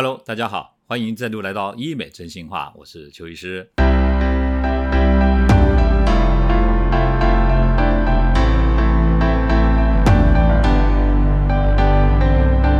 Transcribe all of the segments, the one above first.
Hello，大家好，欢迎再度来到医美真心话，我是邱医师。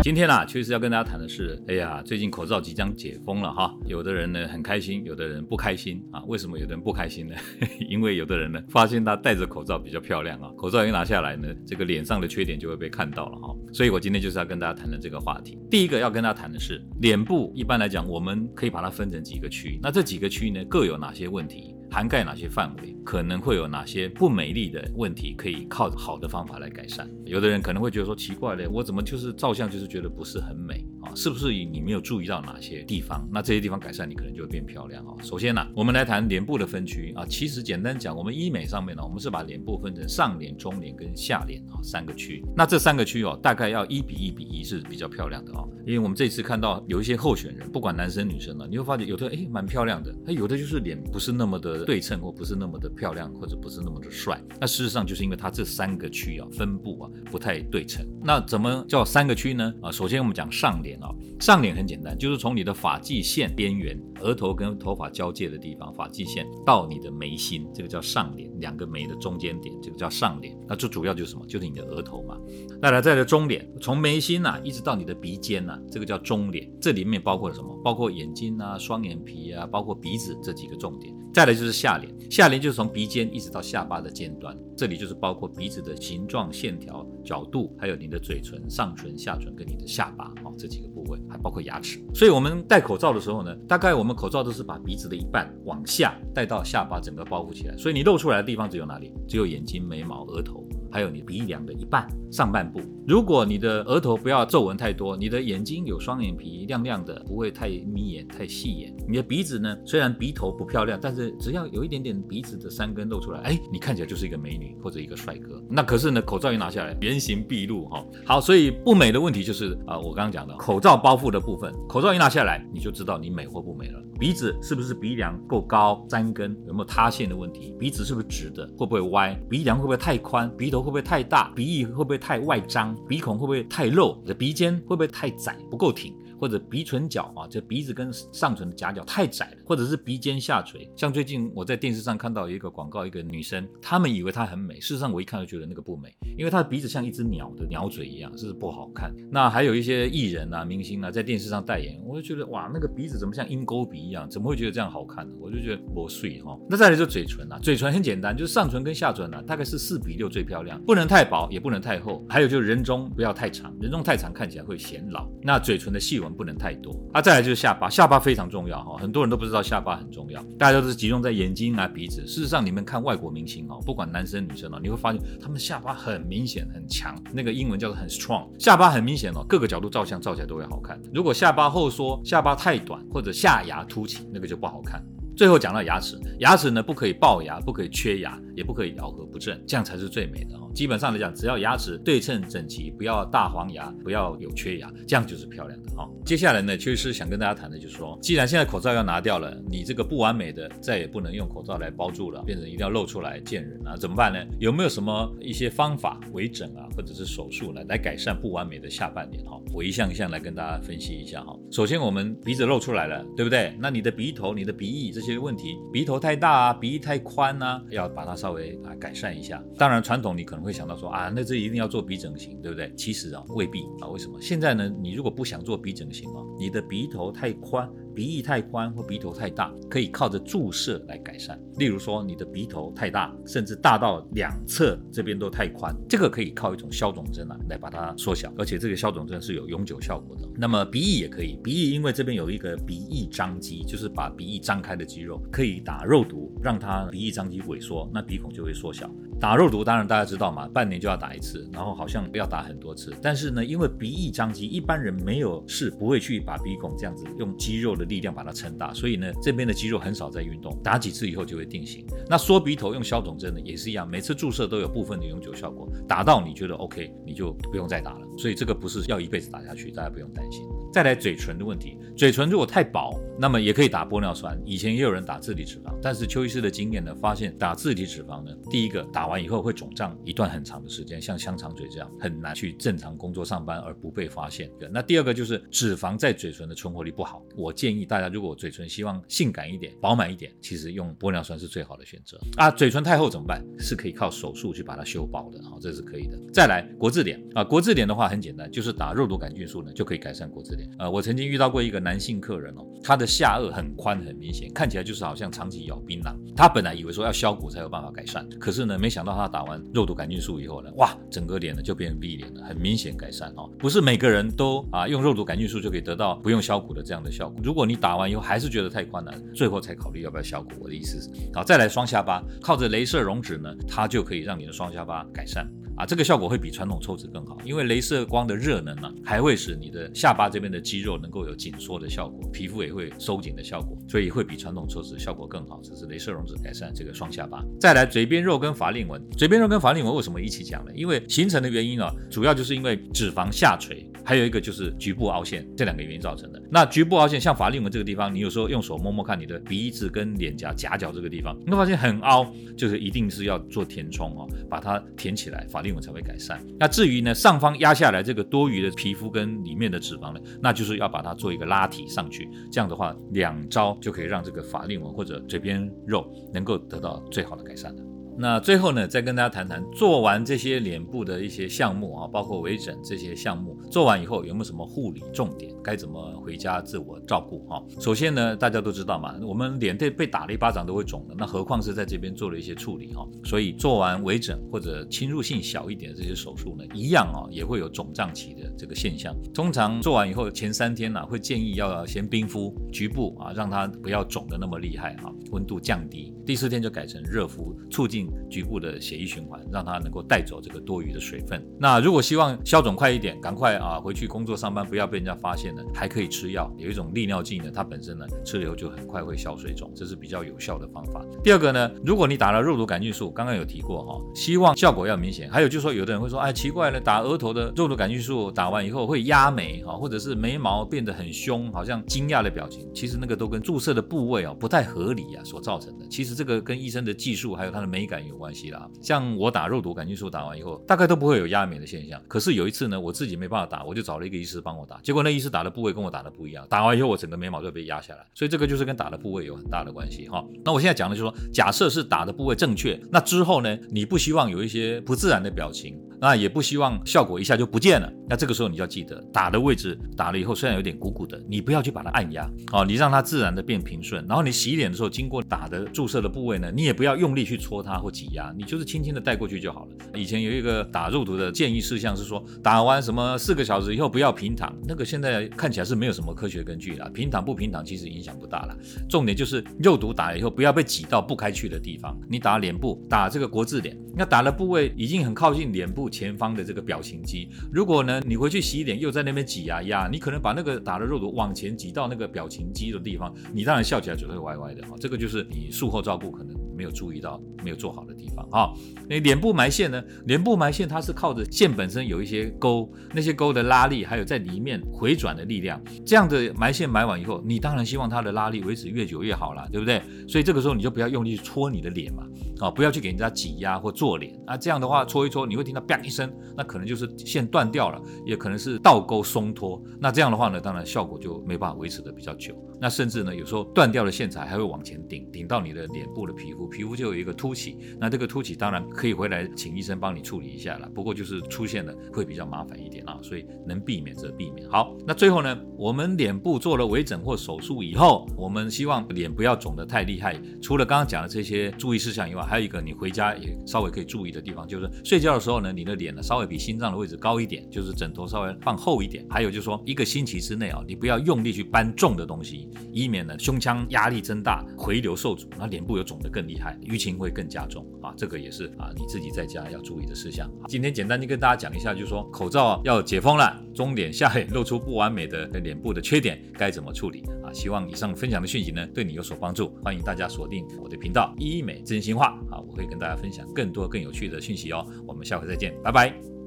今天啊，确实要跟大家谈的是，哎呀，最近口罩即将解封了哈，有的人呢很开心，有的人不开心啊。为什么有的人不开心呢？因为有的人呢发现他戴着口罩比较漂亮啊，口罩一拿下来呢，这个脸上的缺点就会被看到了哈。所以我今天就是要跟大家谈的这个话题。第一个要跟大家谈的是，脸部一般来讲，我们可以把它分成几个区，那这几个区域呢各有哪些问题？涵盖哪些范围？可能会有哪些不美丽的问题？可以靠好的方法来改善。有的人可能会觉得说奇怪嘞，我怎么就是照相就是觉得不是很美？是不是你没有注意到哪些地方？那这些地方改善，你可能就会变漂亮啊。首先呢，我们来谈脸部的分区啊。其实简单讲，我们医美上面呢，我们是把脸部分成上脸、中脸跟下脸啊三个区。那这三个区哦，大概要一比一比一是比较漂亮的哦。因为我们这次看到有一些候选人，不管男生女生呢，你会发现有的哎蛮漂亮的，哎有的就是脸不是那么的。对称或不是那么的漂亮，或者不是那么的帅，那事实上就是因为它这三个区啊分布啊不太对称。那怎么叫三个区呢？啊，首先我们讲上脸啊，上脸很简单，就是从你的发际线边缘，额头跟头发交界的地方，发际线到你的眉心，这个叫上脸，两个眉的中间点，这个叫上脸。那最主要就是什么？就是你的额头嘛。再来再来中脸，从眉心呐一直到你的鼻尖呐，这个叫中脸。这里面包括了什么？包括眼睛啊、双眼皮啊，包括鼻子这几个重点。再来就是下脸，下脸就是从鼻尖一直到下巴的尖端，这里就是包括鼻子的形状、线条、角度，还有你的嘴唇、上唇、下唇跟你的下巴哦这几个部位，还包括牙齿。所以我们戴口罩的时候呢，大概我们口罩都是把鼻子的一半往下戴到下巴，整个包裹起来，所以你露出来的地方只有哪里？只有眼睛、眉毛、额头。还有你鼻梁的一半上半部，如果你的额头不要皱纹太多，你的眼睛有双眼皮亮亮的，不会太眯眼太细眼。你的鼻子呢，虽然鼻头不漂亮，但是只要有一点点鼻子的山根露出来，哎，你看起来就是一个美女或者一个帅哥。那可是呢，口罩一拿下来，原形毕露哈。好，所以不美的问题就是啊，我刚刚讲的口罩包覆的部分，口罩一拿下来，你就知道你美或不美了。鼻子是不是鼻梁够高，山根有没有塌陷的问题？鼻子是不是直的，会不会歪？鼻梁会不会太宽？鼻头。会不会太大？鼻翼会不会太外张？鼻孔会不会太露？你的鼻尖会不会太窄，不够挺？或者鼻唇角啊，这鼻子跟上唇的夹角太窄了，或者是鼻尖下垂。像最近我在电视上看到一个广告，一个女生，他们以为她很美，事实上我一看就觉得那个不美，因为她的鼻子像一只鸟的鸟嘴一样，是不好看。那还有一些艺人啊、明星啊，在电视上代言，我就觉得哇，那个鼻子怎么像鹰钩鼻一样？怎么会觉得这样好看呢？我就觉得磨碎哈。那再来就嘴唇啊，嘴唇很简单，就是上唇跟下唇啊，大概是四比六最漂亮，不能太薄，也不能太厚。还有就是人中不要太长，人中太长看起来会显老。那嘴唇的细纹不能太多。啊，再来就是下巴，下巴非常重要哈，很多人都不知道下巴很重要，大家都是集中在眼睛啊、鼻子。事实上，你们看外国明星哦，不管男生女生哦，你会发现他们下巴很明显很强，那个英文叫做很 strong，下巴很明显哦，各个角度照相照起来都会好看。如果下巴后缩、下巴太短或者下牙凸起，那个就不好看。最后讲到牙齿，牙齿呢不可以龅牙，不可以缺牙，也不可以咬合不正，这样才是最美的哈。基本上来讲，只要牙齿对称整齐，不要大黄牙，不要有缺牙，这样就是漂亮的哈。接下来呢，邱医师想跟大家谈的就是说，既然现在口罩要拿掉了，你这个不完美的再也不能用口罩来包住了，变成一定要露出来见人啊，怎么办呢？有没有什么一些方法，微整啊，或者是手术来来改善不完美的下半脸哈？我一项一项来跟大家分析一下哈。首先我们鼻子露出来了，对不对？那你的鼻头、你的鼻翼这些。些问题，鼻头太大啊，鼻翼太宽啊，要把它稍微啊改善一下。当然，传统你可能会想到说啊，那这一定要做鼻整形，对不对？其实啊，未必啊。为什么？现在呢，你如果不想做鼻整形啊，你的鼻头太宽。鼻翼太宽或鼻头太大，可以靠着注射来改善。例如说，你的鼻头太大，甚至大到两侧这边都太宽，这个可以靠一种消肿针啊来把它缩小，而且这个消肿针是有永久效果的。那么鼻翼也可以，鼻翼因为这边有一个鼻翼张肌，就是把鼻翼张开的肌肌肉，可以打肉毒，让它鼻翼张肌萎缩，那鼻孔就会缩小。打肉毒当然大家知道嘛，半年就要打一次，然后好像要打很多次。但是呢，因为鼻翼张肌，一般人没有事不会去把鼻孔这样子用肌肉的力量把它撑大，所以呢，这边的肌肉很少在运动，打几次以后就会定型。那缩鼻头用消肿针呢，也是一样，每次注射都有部分的永久效果，打到你觉得 OK，你就不用再打了。所以这个不是要一辈子打下去，大家不用担心。再来嘴唇的问题，嘴唇如果太薄那么也可以打玻尿酸，以前也有人打自体脂肪，但是邱医师的经验呢，发现打自体脂肪呢，第一个打完以后会肿胀一段很长的时间，像香肠嘴这样很难去正常工作上班而不被发现。那第二个就是脂肪在嘴唇的存活率不好，我建议大家如果嘴唇希望性感一点、饱满一点，其实用玻尿酸是最好的选择啊。嘴唇太厚怎么办？是可以靠手术去把它修薄的，好，这是可以的。再来国字脸啊，国字脸的话很简单，就是打肉毒杆菌素呢就可以改善国字脸。呃，我曾经遇到过一个男性客人哦，他的下颚很宽很明显，看起来就是好像长期咬槟榔。他本来以为说要削骨才有办法改善，可是呢，没想想到他打完肉毒杆菌素以后呢，哇，整个脸呢就变 V 脸了，很明显改善哦。不是每个人都啊用肉毒杆菌素就可以得到不用削骨的这样的效果。如果你打完以后还是觉得太宽了，最后才考虑要不要削骨。我的意思是，好，再来双下巴，靠着镭射溶脂呢，它就可以让你的双下巴改善。啊，这个效果会比传统抽脂更好，因为镭射光的热能呢，还会使你的下巴这边的肌肉能够有紧缩的效果，皮肤也会收紧的效果，所以会比传统抽脂效果更好。这是镭射溶脂改善这个双下巴。再来，嘴边肉跟法令纹，嘴边肉跟法令纹为什么一起讲呢？因为形成的原因啊，主要就是因为脂肪下垂，还有一个就是局部凹陷，这两个原因造成的。那局部凹陷，像法令纹这个地方，你有时候用手摸摸看，你的鼻子跟脸颊夹角这个地方，你会发现很凹，就是一定是要做填充哦，把它填起来，法令纹才会改善。那至于呢，上方压下来这个多余的皮肤跟里面的脂肪呢，那就是要把它做一个拉提上去。这样的话，两招就可以让这个法令纹或者嘴边肉能够得到最好的改善了。那最后呢，再跟大家谈谈做完这些脸部的一些项目啊，包括微整这些项目，做完以后有没有什么护理重点？该怎么回家自我照顾哈？首先呢，大家都知道嘛，我们脸被被打了一巴掌都会肿的，那何况是在这边做了一些处理哈？所以做完微整或者侵入性小一点的这些手术呢，一样啊，也会有肿胀期的这个现象。通常做完以后前三天呢，会建议要先冰敷局部啊，让它不要肿的那么厉害啊，温度降低。第四天就改成热敷，促进。局部的血液循环，让它能够带走这个多余的水分。那如果希望消肿快一点，赶快啊回去工作上班，不要被人家发现了，还可以吃药。有一种利尿剂呢，它本身呢吃了以后就很快会消水肿，这是比较有效的方法。第二个呢，如果你打了肉毒杆菌素，刚刚有提过哈，希望效果要明显。还有就是说，有的人会说，哎，奇怪了，打额头的肉毒杆菌素打完以后会压眉哈，或者是眉毛变得很凶，好像惊讶的表情。其实那个都跟注射的部位哦不太合理啊所造成的。其实这个跟医生的技术还有它的美感有关系啦。像我打肉毒杆菌素打完以后，大概都不会有压眉的现象。可是有一次呢，我自己没办法打，我就找了一个医师帮我打，结果那医师打的部位跟我打的不一样。打完以后，我整个眉毛就被压下来。所以这个就是跟打的部位有很大的关系哈。那我现在讲的就是说，假设是打的部位正确，那之后呢，你不希望有一些不自然的表情。那也不希望效果一下就不见了。那这个时候你就要记得，打的位置打了以后虽然有点鼓鼓的，你不要去把它按压哦，你让它自然的变平顺。然后你洗脸的时候，经过打的注射的部位呢，你也不要用力去戳它挤压，你就是轻轻的带过去就好了。以前有一个打肉毒的建议事项是说，打完什么四个小时以后不要平躺，那个现在看起来是没有什么科学根据了。平躺不平躺其实影响不大了。重点就是肉毒打了以后不要被挤到不开去的地方。你打脸部，打这个国字脸，那打的部位已经很靠近脸部。前方的这个表情肌，如果呢你回去洗脸又在那边挤呀压，你可能把那个打的肉毒往前挤到那个表情肌的地方，你当然笑起来嘴会歪歪的哈。这个就是你术后照顾可能没有注意到、没有做好的地方啊。那脸部埋线呢？脸部埋线它是靠着线本身有一些沟，那些沟的拉力，还有在里面回转的力量，这样的埋线埋完以后，你当然希望它的拉力维持越久越好啦，对不对？所以这个时候你就不要用力去戳你的脸嘛，啊，不要去给人家挤压或做脸啊，这样的话搓一搓，你会听到啪一声，那可能就是线断掉了，也可能是倒钩松脱。那这样的话呢，当然效果就没办法维持的比较久。那甚至呢，有时候断掉的线材还会往前顶，顶到你的脸部的皮肤，皮肤就有一个凸起。那这个凸起当然可以回来请医生帮你处理一下了，不过就是出现了会比较麻烦一点啊，所以能避免则避免。好，那最后呢，我们脸部做了微整或手术以后，我们希望脸不要肿得太厉害。除了刚刚讲的这些注意事项以外，还有一个你回家也稍微可以注意的地方，就是睡觉的时候呢，你的脸呢稍微比心脏的位置高一点，就是枕头稍微放厚一点。还有就是说，一个星期之内啊，你不要用力去搬重的东西。以免呢胸腔压力增大，回流受阻，那脸部有肿得更厉害，淤青会更加重啊，这个也是啊你自己在家要注意的事项。今天简单的跟大家讲一下，就是说口罩要解封了，中脸下脸露出不完美的脸部的缺点该怎么处理啊？希望以上分享的讯息呢对你有所帮助，欢迎大家锁定我的频道医美真心话啊，我会跟大家分享更多更有趣的讯息哦。我们下回再见，拜拜。